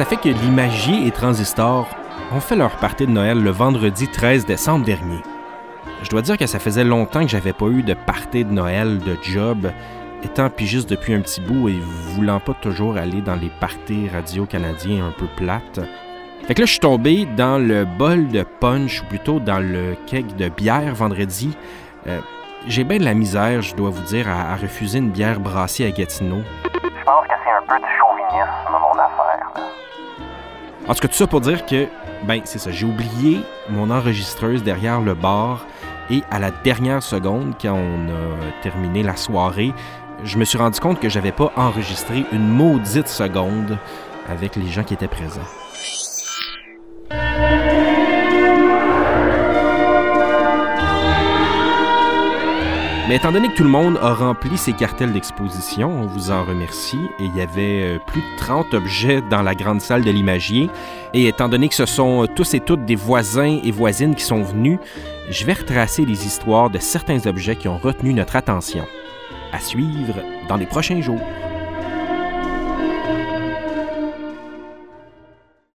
ça fait que l'Imagier et Transistor ont fait leur partie de Noël le vendredi 13 décembre dernier. Je dois dire que ça faisait longtemps que j'avais pas eu de partie de Noël de job, étant pigiste depuis un petit bout et voulant pas toujours aller dans les parties radio canadiens un peu plates. Fait que là, je suis tombé dans le bol de punch, ou plutôt dans le keg de bière vendredi. Euh, j'ai bien de la misère, je dois vous dire, à, refuser une bière brassée à Gatineau. Je pense que c'est un peu du chauvinisme, mon affaire. En tout cas, tout ça pour dire que, ben, c'est ça, j'ai oublié mon enregistreuse derrière le bar et à la dernière seconde, quand on a terminé la soirée, je me suis rendu compte que j'avais pas enregistré une maudite seconde avec les gens qui étaient présents. Mais étant donné que tout le monde a rempli ses cartels d'exposition, on vous en remercie, et il y avait euh, plus de 30 objets dans la grande salle de l'imagier, et étant donné que ce sont euh, tous et toutes des voisins et voisines qui sont venus, je vais retracer les histoires de certains objets qui ont retenu notre attention. À suivre dans les prochains jours.